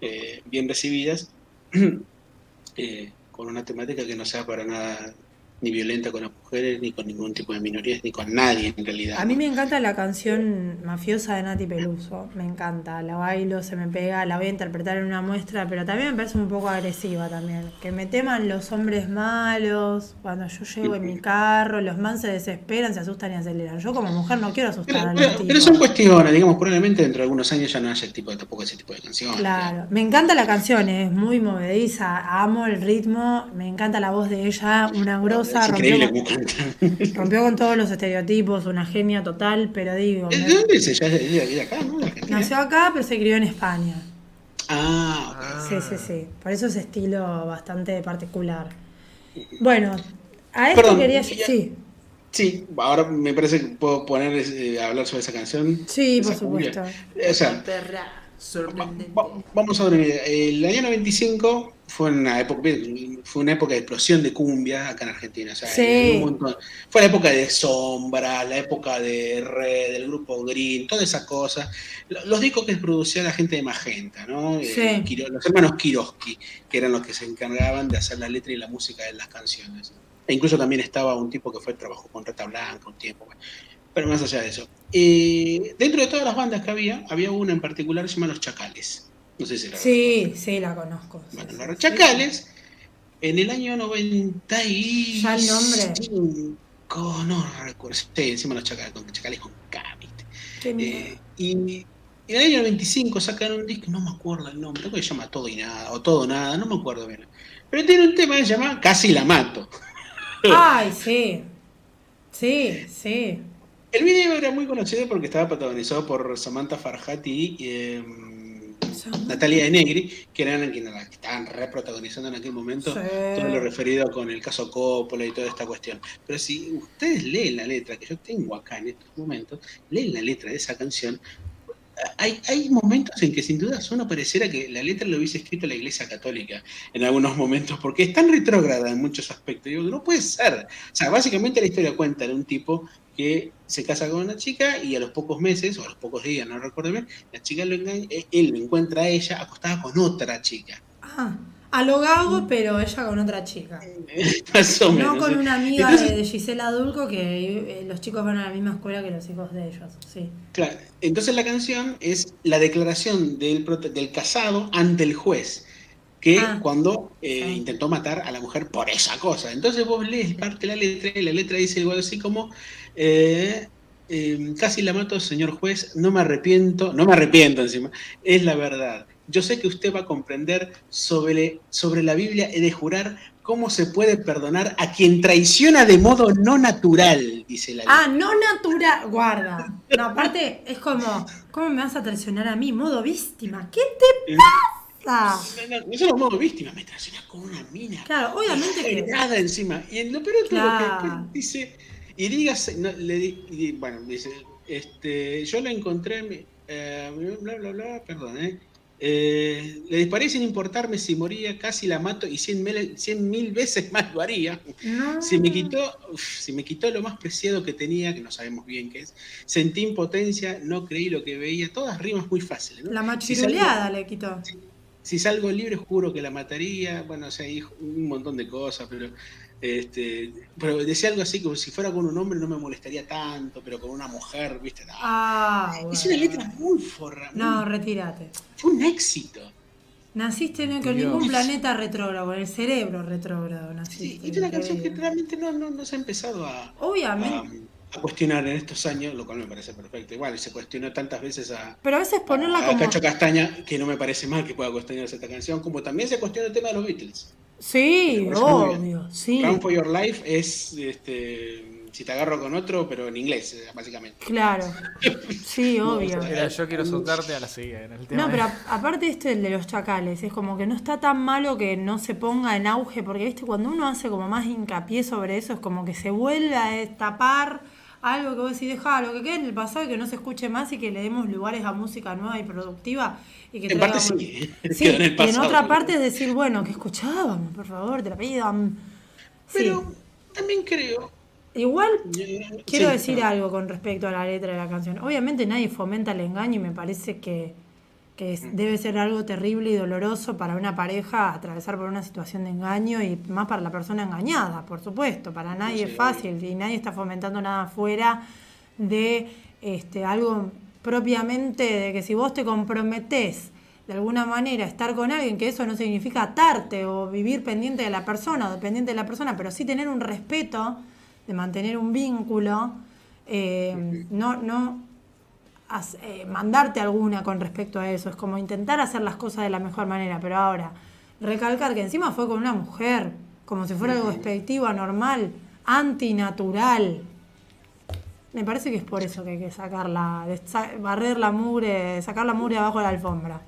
eh, bien recibidas, eh, con una temática que no sea para nada ni violenta con las mujeres, ni con ningún tipo de minorías, ni con nadie en realidad. A mí me encanta la canción mafiosa de Nati Peluso, me encanta, la bailo, se me pega, la voy a interpretar en una muestra, pero también me parece un poco agresiva también, que me teman los hombres malos, cuando yo llego en mi carro, los man se desesperan, se asustan y aceleran. Yo como mujer no quiero asustar Pero, a los pero tipos. son cuestiones, digamos, probablemente dentro de algunos años ya no haya tipo, tampoco ese tipo de canciones. Claro, me encanta la canción, es muy movediza, amo el ritmo, me encanta la voz de ella, una grosa, Es rompió increíble con, rompió todos los estereotipos, una genia total, pero digo, ¿De me- dónde es ella? ¿Es de, de acá, no? ¿De Argentina? nació acá pero se crió en España. Ah, ok. Sí, sí, sí. Por eso es estilo bastante particular. Bueno, a esto Perdón, quería. ya- Sí, Sí, ahora me parece que puedo poner, eh, hablar sobre esa canción. sí, esa por cumbia. supuesto. O sea, va- va- vamos a ver, el año 95 fue una época, fue una época de explosión de cumbia acá en Argentina. O sea, Sí. hay un montón- fue la época de Sombra, la época de Red, del grupo Green, todas esas cosas. Lo- Los discos que producía la gente de Magenta, ¿no? Eh, Sí. Los hermanos Kiroski, que eran los que se encargaban de hacer la letra y la música de las canciones. E incluso también estaba un tipo que fue trabajó con Reta Blanca un tiempo. Pero más allá de eso. Eh, dentro de todas las bandas que había, había una en particular que se llama Los Chacales. No sé si la Sí, sí, la conozco. sí, Bueno, sí, los. Chacales, en el año 90 y... ¿Ya el nombre? cinco, no recuerdo. Sí, encima los Chacales con, Chacales con K, ¿viste? Eh, y en el año 95 sacaron un disco, no me acuerdo el nombre, creo que se llama Todo y Nada, o Todo Nada, no me acuerdo bien. Pero tiene un tema que se llama Casi la Mato. Ay, sí. Sí, sí. El video era muy conocido porque estaba protagonizado por Samantha Farhat y eh, Natalia de Negri, que eran quienes estaban reprotagonizando en aquel momento Sí. todo lo referido con el caso Coppola y toda esta cuestión. Pero si ustedes leen la letra que yo tengo acá en estos momentos, leen la letra de esa canción, hay, hay momentos en que sin duda uno pareciera que la letra lo hubiese escrito la Iglesia Católica en algunos momentos, porque es tan retrógrada en muchos aspectos. Digo, no puede ser. O sea, básicamente la historia cuenta de un tipo que se casa con una chica y a los pocos meses, o a los pocos días, no recuerdo bien, la chica lo engaña, eh, él lo encuentra a ella acostada con otra chica. Ah, a lo gago, pero ella con otra chica. Más o menos. No con una amiga Entonces, de, Gisela Dulco que eh, los chicos van a la misma escuela que los hijos de ellos. Sí. Claro, entonces la canción es la declaración del, del casado ante el juez, que Ah, cuando eh, sí. intentó matar a la mujer por esa cosa. Entonces vos lees parte de la letra y la letra dice algo así como, eh, eh, casi la mato, señor juez, no me arrepiento, no me arrepiento encima, es la verdad. Yo sé que usted va a comprender sobre, sobre la Biblia he de jurar cómo se puede perdonar a quien traiciona de modo no natural, dice la. Ah, no natural. Guarda. No, aparte es como, ¿cómo me vas a traicionar a mí? Modo víctima. ¿Qué te pasa? No, no, no solo modo víctima, me traiciona con una mina. Claro, obviamente que. Nada encima. Y lo peor que Claro. después dice, y digas, no, le di- y bueno, dice, este, yo la encontré, eh, bla, bla, bla, perdón, eh. Eh, le disparé sin importarme si moría, casi la mato y cien mil, cien mil veces más lo haría. No. Si me quitó, uf, si me quitó lo más preciado que tenía, que no sabemos bien qué es, sentí impotencia, no creí lo que veía, todas rimas muy fáciles. ¿no? La Si machiruleada le quitó. si salgo libre juro que la mataría, bueno, o sea, un montón de cosas, pero este, pero decía algo así como si fuera con un hombre no me molestaría tanto, pero con una mujer, viste, no. Ah, es una letra muy forra, muy- No, retírate. fue un éxito. Naciste no con Dios. ningún planeta retrógrado, con el cerebro retrógrado Sí, naciste. es una canción que realmente no, no, no se ha empezado a, a, Obviamente. a cuestionar en estos años, lo cual me parece perfecto. Igual se cuestionó tantas veces a, Pero a veces ponerla a como. Cacho Castaña, que no me parece mal que pueda cuestionarse esta canción, como también se cuestiona el tema de los Beatles. Sí, obvio, sí. Run for Your Life es este, si te agarro con otro, pero en inglés, eh, básicamente. Claro. Sí, obvio. Era yo quiero soltarte a la sigue en el tema. No, de- pero a- aparte esto el de los chacales, es como que no está tan malo que no se ponga en auge, porque viste, cuando uno hace como más hincapié sobre eso, es como que se vuelve a destapar algo que vos decís, deja lo que quede en el pasado y que no se escuche más y que le demos lugares a música nueva y productiva. Y que En parte sí, Sí, quedó en el otra parte es decir, bueno, que escuchábamos, por favor, te la pido. mm. Sí. Pero también creo. Igual eh, Quiero sí, decir algo con respecto a la letra de la canción. Obviamente nadie fomenta el engaño y me parece que, que es- debe ser algo terrible y doloroso para una pareja atravesar por una situación de engaño y más para la persona engañada, por supuesto. Para nadie Sí, es fácil y nadie está fomentando nada fuera de este, algo propiamente de que si vos te comprometés de alguna manera a estar con alguien, que eso no significa atarte o vivir pendiente de la persona o dependiente de la persona, pero sí tener un respeto de mantener un vínculo, eh, no, no eh, mandarte alguna con respecto a eso, es como intentar hacer las cosas de la mejor manera, pero ahora, recalcar que encima fue con una mujer, como si fuera algo despectivo, anormal, antinatural. Me parece que es por eso que hay que sacarla, barrer la mugre, sacar la mugre abajo de la alfombra.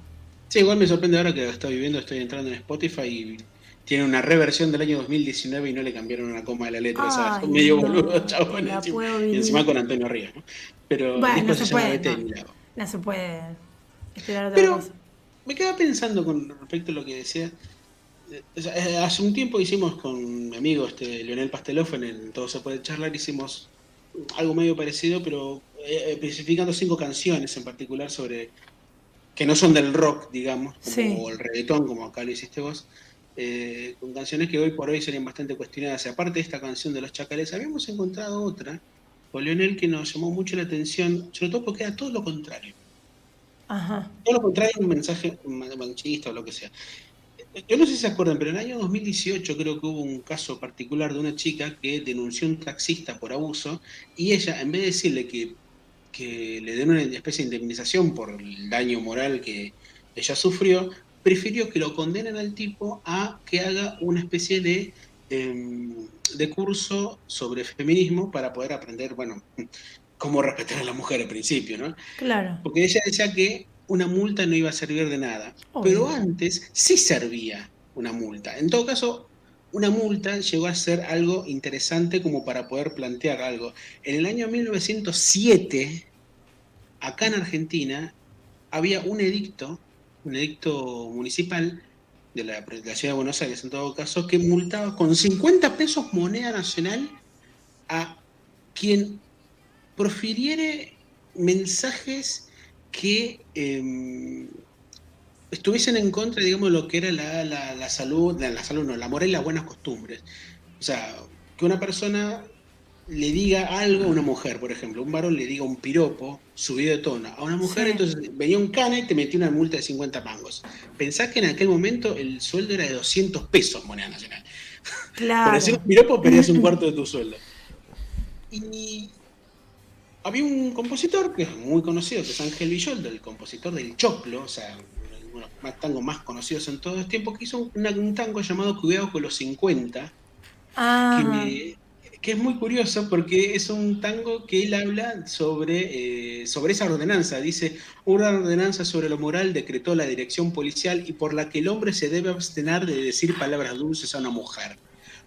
Sí, igual me sorprende ahora que estoy viviendo, estoy entrando en Spotify y tiene una reversión del año 2019 y no le cambiaron una coma de la letra. o sea, Ay, son medio no, boludo, chabón. encima, y encima con Antonio Ríos, ¿no? Pero Bueno, no se se puede, no. No se puede esperar otra Pero cosa. me quedaba pensando con respecto a lo que decía. eh, eh, hace un tiempo hicimos con mi amigo este, Leonel Pastelofen en Todo se puede charlar, hicimos algo medio parecido, pero eh, especificando cinco canciones en particular sobre que no son del rock, digamos, como Sí. o el reggaetón, como acá lo hiciste vos, eh, con canciones que hoy por hoy serían bastante cuestionadas. Y aparte de esta canción de los chacales, habíamos encontrado otra con Leonel que nos llamó mucho la atención, sobre todo porque era todo lo contrario. Ajá. Todo lo contrario, un mensaje ma- machista o lo que sea. Yo no sé si se acuerdan, pero en el año 2018 creo que hubo un caso particular de una chica que denunció a un taxista por abuso y ella, en vez de decirle que, que le den una especie de indemnización por el daño moral que ella sufrió, prefirió que lo condenen al tipo a que haga una especie de, em, de curso sobre feminismo para poder aprender, bueno, cómo respetar a la mujer al principio, ¿no? Claro. Porque ella decía que una multa no iba a servir de nada. Obvio. Pero antes sí servía una multa. En todo caso, una multa llegó a ser algo interesante como para poder plantear algo. En el año 1907, acá en Argentina, había un edicto, un edicto municipal de la, de ciudad de Buenos Aires, en todo caso, que multaba con 50 pesos moneda nacional a quien profiriere mensajes que eh, estuviesen en contra, digamos, de lo que era la, la- la salud, la, la salud no, la moral y las buenas costumbres. O sea, que una persona le diga algo a una mujer, por ejemplo, un varón le diga un piropo subido de tono a una mujer, Sí. entonces venía un cana y te metía una multa de 50 mangos. Pensás que en aquel momento el sueldo era de 200 pesos moneda nacional. Por Claro. decir un piropo perdías un cuarto de tu sueldo. Y había un compositor que es muy conocido, que es Ángel Villoldo, el compositor del Choclo, o sea, uno de los tangos más conocidos en todos los tiempos, que hizo un, un tango llamado Cuidado con los 50, Ah, que, me- que es muy curioso porque es un tango que él habla sobre, eh, sobre esa ordenanza. Dice, una ordenanza sobre lo moral decretó la dirección policial y por la que el hombre se debe abstener de decir palabras dulces a una mujer.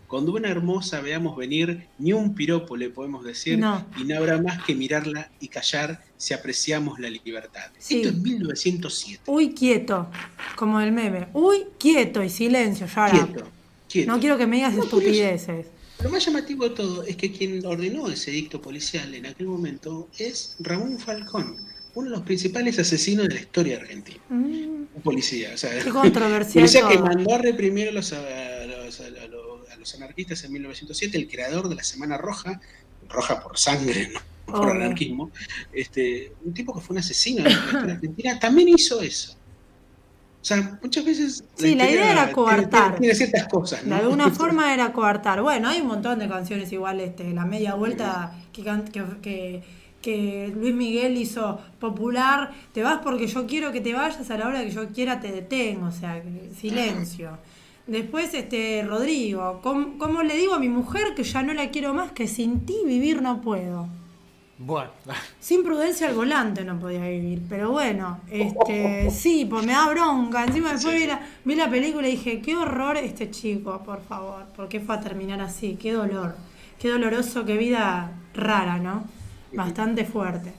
Cuando una hermosa veamos venir, ni un piropo le podemos decir No. y no habrá más que mirarla y callar si apreciamos la libertad. Sí. Esto es 1907. Uy, quieto. Como el meme. Uy, quieto y silencio. Ya. Quieto, quieto. No quiero que me digas estupideces. Lo más llamativo de todo es que quien ordenó ese dicto policial en aquel momento es Ramón Falcón, uno de los principales asesinos de la historia argentina. Mm, Un policía, o sea, qué controversial. policía que mandó a reprimir a los, a, los, a los- a los anarquistas en 1907, el creador de la Semana Roja, roja por sangre, no por anarquismo, este, un tipo que fue un asesino de la historia argentina, también hizo eso. O sea, muchas veces... Sí, la idea era coartar. Tiene, tiene ciertas cosas, De alguna forma era coartar. Bueno, hay un montón de canciones igual, este, la media vuelta que, que, que, que Luis Miguel hizo popular. Te vas porque yo quiero que te vayas, a la hora que yo quiera te detengo, o sea, silencio. Después, este, Rodrigo, ¿cómo, cómo le digo a mi mujer que ya no la quiero más, que sin ti vivir no puedo? Bueno, Sin prudencia al volante no podía vivir, pero bueno, este, sí, pues me da bronca. Encima después Sí, vi, la, vi la película y dije, qué horror este chico, por favor, ¿por qué fue a terminar así? Qué dolor, qué doloroso, qué vida rara, ¿no? Bastante fuerte.